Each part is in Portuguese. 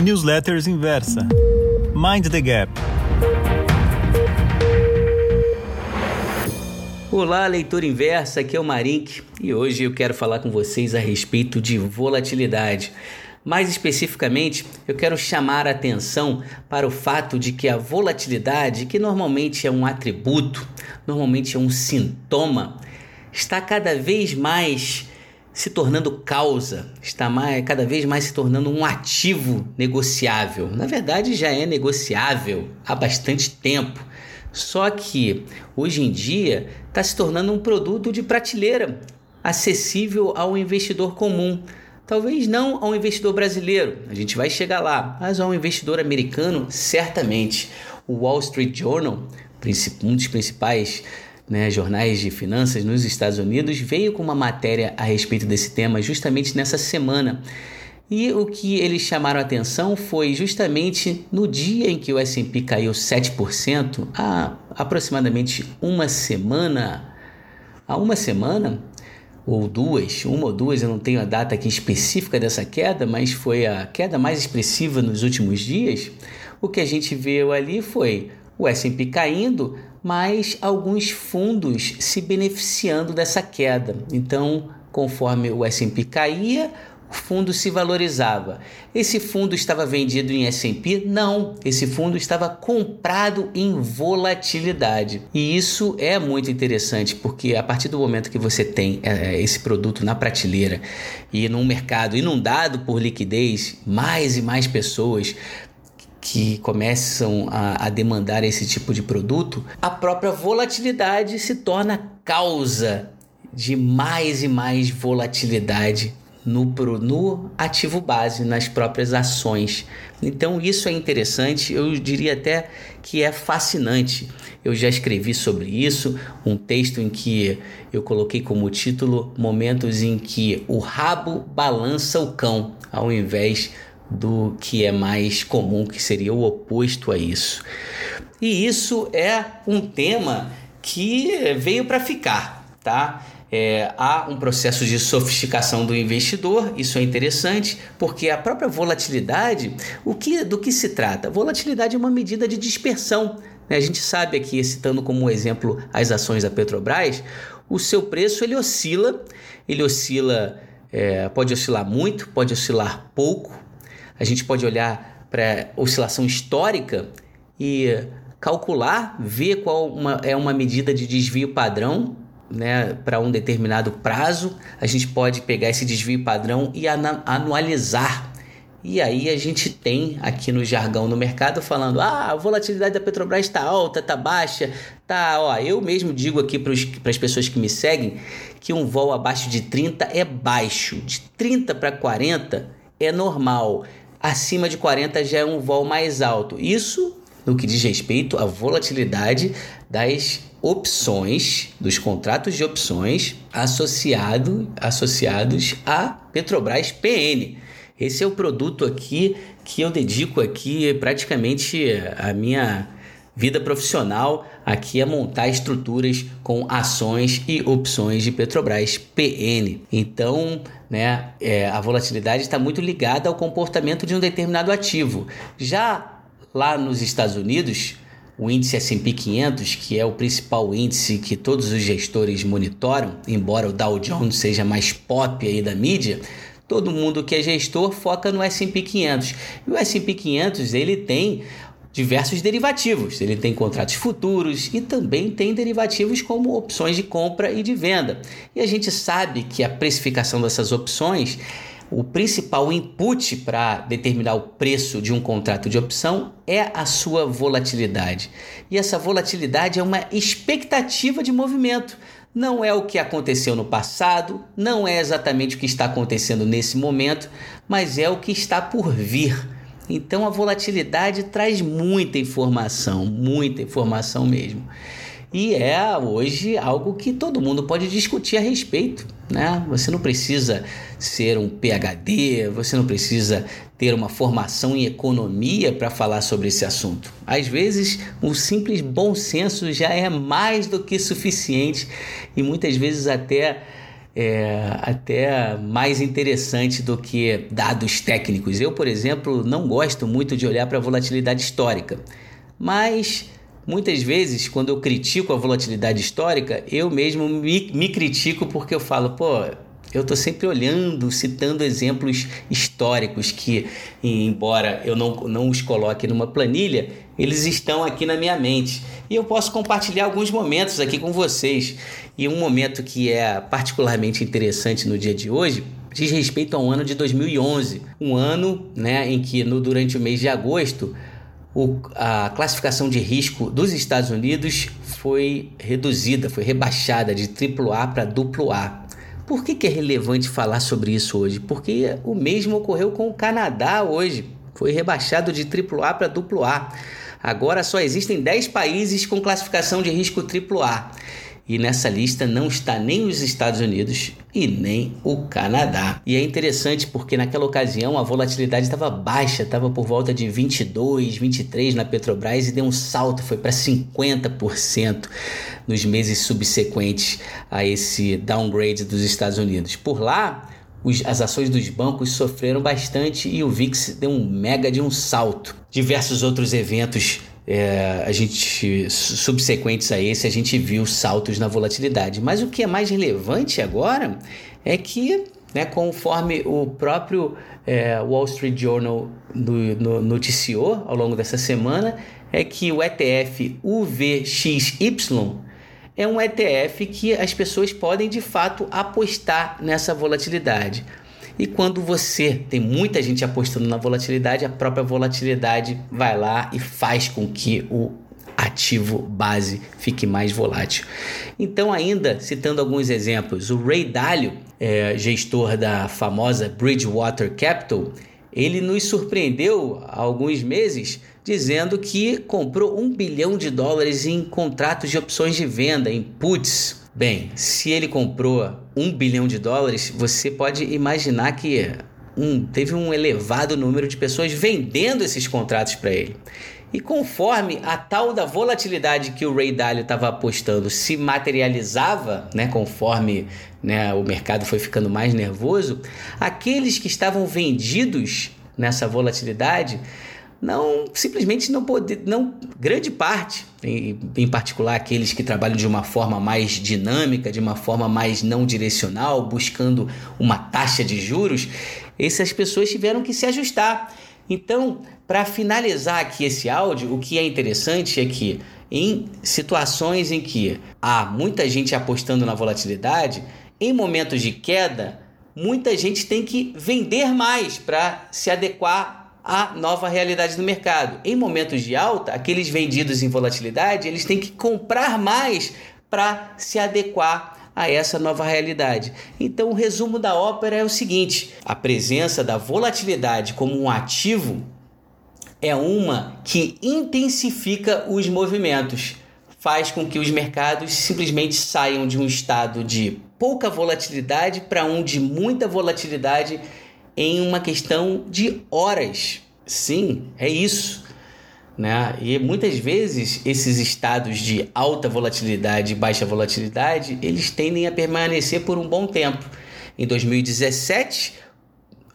Newsletters Inversa. Mind the Gap. Olá, leitor inversa, aqui é o Marink e hoje eu quero falar com vocês a respeito de volatilidade. Mais especificamente, eu quero chamar a atenção para o fato de que a volatilidade, que normalmente é um atributo, normalmente é um sintoma, está cada vez mais se tornando causa, está mais, cada vez mais se tornando um ativo negociável. Na verdade, já é negociável há bastante tempo. Só que hoje em dia está se tornando um produto de prateleira, acessível ao investidor comum. Talvez não ao investidor brasileiro, a gente vai chegar lá, mas ao investidor americano, certamente. O Wall Street Journal, um dos principais né, jornais de finanças nos Estados Unidos, veio com uma matéria a respeito desse tema justamente nessa semana. E o que eles chamaram a atenção foi justamente no dia em que o S&P caiu 7%, há aproximadamente uma semana, há uma semana ou duas, uma ou duas, eu não tenho a data aqui específica dessa queda, mas foi a queda mais expressiva nos últimos dias. O que a gente viu ali foi o S&P caindo, mas alguns fundos se beneficiando dessa queda. Então, conforme o S&P caía, o fundo se valorizava. Esse fundo estava vendido em S&P? Não, esse fundo estava comprado em volatilidade. E isso é muito interessante, porque a partir do momento que você tem é, esse produto na prateleira e num mercado inundado por liquidez, mais e mais pessoas que começam a, a, demandar esse tipo de produto, a própria volatilidade se torna causa de mais e mais volatilidade no, no ativo base, nas próprias ações. Então isso é interessante, eu diria até que é fascinante. Eu já escrevi sobre isso, um texto em que eu coloquei como título Momentos em que o rabo balança o cão, ao invés do que é mais comum, que seria o oposto a isso. E isso é um tema que veio para ficar, tá? É, há um processo de sofisticação do investidor, isso é interessante, porque a própria volatilidade, o que, do que se trata? Volatilidade é uma medida de dispersão. Né? A gente sabe aqui, citando como exemplo as ações da Petrobras, o seu preço ele oscila, ele oscila, é, pode oscilar muito, pode oscilar pouco, a gente pode olhar para oscilação histórica e calcular, ver qual uma, é uma medida de desvio padrão né, para um determinado prazo. A gente pode pegar esse desvio padrão e anualizar. E aí a gente tem aqui no jargão no mercado falando: ah, a volatilidade da Petrobras está alta, está baixa, tá. Ó, eu mesmo digo aqui para as pessoas que me seguem que um vol abaixo de 30 é baixo, de 30 para 40 é normal acima de 40 já é um vol mais alto. Isso no que diz respeito à volatilidade das opções, dos contratos de opções associado, associados à Petrobras PN. Esse é o produto aqui que eu dedico aqui praticamente a minha vida profissional aqui é montar estruturas com ações e opções de Petrobras PN. Então, né, é, a volatilidade está muito ligada ao comportamento de um determinado ativo. Já lá nos Estados Unidos, o índice S&P 500, que é o principal índice que todos os gestores monitoram, embora o Dow Jones seja mais pop aí da mídia, todo mundo que é gestor foca no S&P 500. E o S&P 500 ele tem diversos derivativos. Ele tem contratos futuros e também tem derivativos como opções de compra e de venda. E a gente sabe que a precificação dessas opções, o principal input para determinar o preço de um contrato de opção é a sua volatilidade. E essa volatilidade é uma expectativa de movimento. Não é o que aconteceu no passado, não é exatamente o que está acontecendo nesse momento, mas é o que está por vir. Então a volatilidade traz muita informação, muita informação mesmo. E é hoje algo que todo mundo pode discutir a respeito. Né? Você não precisa ser um PhD, você não precisa ter uma formação em economia para falar sobre esse assunto. Às vezes, um simples bom senso já é mais do que suficiente e muitas vezes até é, até mais interessante do que dados técnicos. Eu, por exemplo, não gosto muito de olhar para a volatilidade histórica, mas muitas vezes, quando eu critico a volatilidade histórica, eu mesmo me, me critico porque eu falo, pô, eu estou sempre olhando, citando exemplos históricos que, embora eu não, não os coloque numa planilha, eles estão aqui na minha mente. E eu posso compartilhar alguns momentos aqui com vocês. E um momento que é particularmente interessante no dia de hoje diz respeito ao ano de 2011, um ano né, em que no, durante o mês de agosto o, a classificação de risco dos Estados Unidos foi reduzida, foi rebaixada de AAA para AA. Por que, que é relevante falar sobre isso hoje? Porque o mesmo ocorreu com o Canadá hoje. Foi rebaixado de AAA para AA. Agora só existem 10 países com classificação de risco AAA. E nessa lista não está nem os Estados Unidos e nem o Canadá. E é interessante porque naquela ocasião a volatilidade estava baixa, estava por volta de 22, 23 na Petrobras e deu um salto, foi para 50% nos meses subsequentes a esse downgrade dos Estados Unidos. Por lá, as ações dos bancos sofreram bastante e o VIX deu um mega de um salto. Diversos outros eventos é, a gente subsequentes a esse a gente viu saltos na volatilidade. Mas o que é mais relevante agora é que, né, conforme o próprio é, Wall Street Journal no, no, noticiou ao longo dessa semana, é que o ETF UVXY é um ETF que as pessoas podem de fato apostar nessa volatilidade. E quando você tem muita gente apostando na volatilidade, a própria volatilidade vai lá e faz com que o ativo base fique mais volátil. Então, ainda citando alguns exemplos, o Ray Dalio, é, gestor da famosa Bridgewater Capital, ele nos surpreendeu há alguns meses dizendo que comprou um bilhão de dólares em contratos de opções de venda, em puts, Bem, se ele comprou um bilhão de dólares, você pode imaginar que um, teve um elevado número de pessoas vendendo esses contratos para ele. E conforme a tal da volatilidade que o Ray Dalio estava apostando se materializava, né, conforme né, o mercado foi ficando mais nervoso, aqueles que estavam vendidos nessa volatilidade não simplesmente não poder, não grande parte, em, em, particular aqueles que trabalham de uma forma mais dinâmica, de uma forma mais não direcional, buscando uma taxa de juros, essas pessoas tiveram que se ajustar. Então, para finalizar aqui esse áudio, o que é interessante é que em situações em que há muita gente apostando na volatilidade, em momentos de queda, muita gente tem que vender mais para se adequar a nova realidade do mercado. Em momentos de alta, aqueles vendidos em volatilidade, eles têm que comprar mais para se adequar a essa nova realidade. Então, o resumo da ópera é o seguinte: a presença da volatilidade como um ativo é uma que intensifica os movimentos, faz com que os mercados simplesmente saiam de um estado de pouca volatilidade para um de muita volatilidade em uma questão de horas. Sim, é isso. Né? E muitas vezes esses estados de alta volatilidade e baixa volatilidade, eles tendem a permanecer por um bom tempo. Em 2017,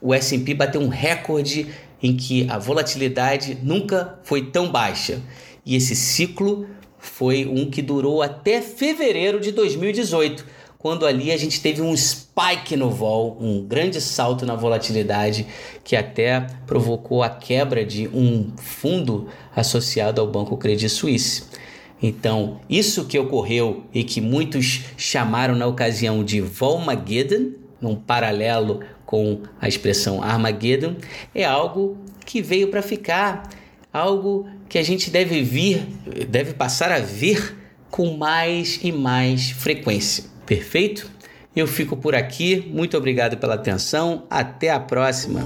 o S&P bateu um recorde em que a volatilidade nunca foi tão baixa. E esse ciclo foi um que durou até fevereiro de 2018, quando ali a gente teve um spike no vol, um grande salto na volatilidade que até provocou a quebra de um fundo associado ao Banco Credit Suisse. Então, isso que ocorreu e que muitos chamaram na ocasião de Volmageddon, num paralelo com a expressão Armageddon, é algo que veio para ficar, algo que a gente deve vir, deve passar a ver com mais e mais frequência. Perfeito? Eu fico por aqui. Muito obrigado pela atenção. Até a próxima.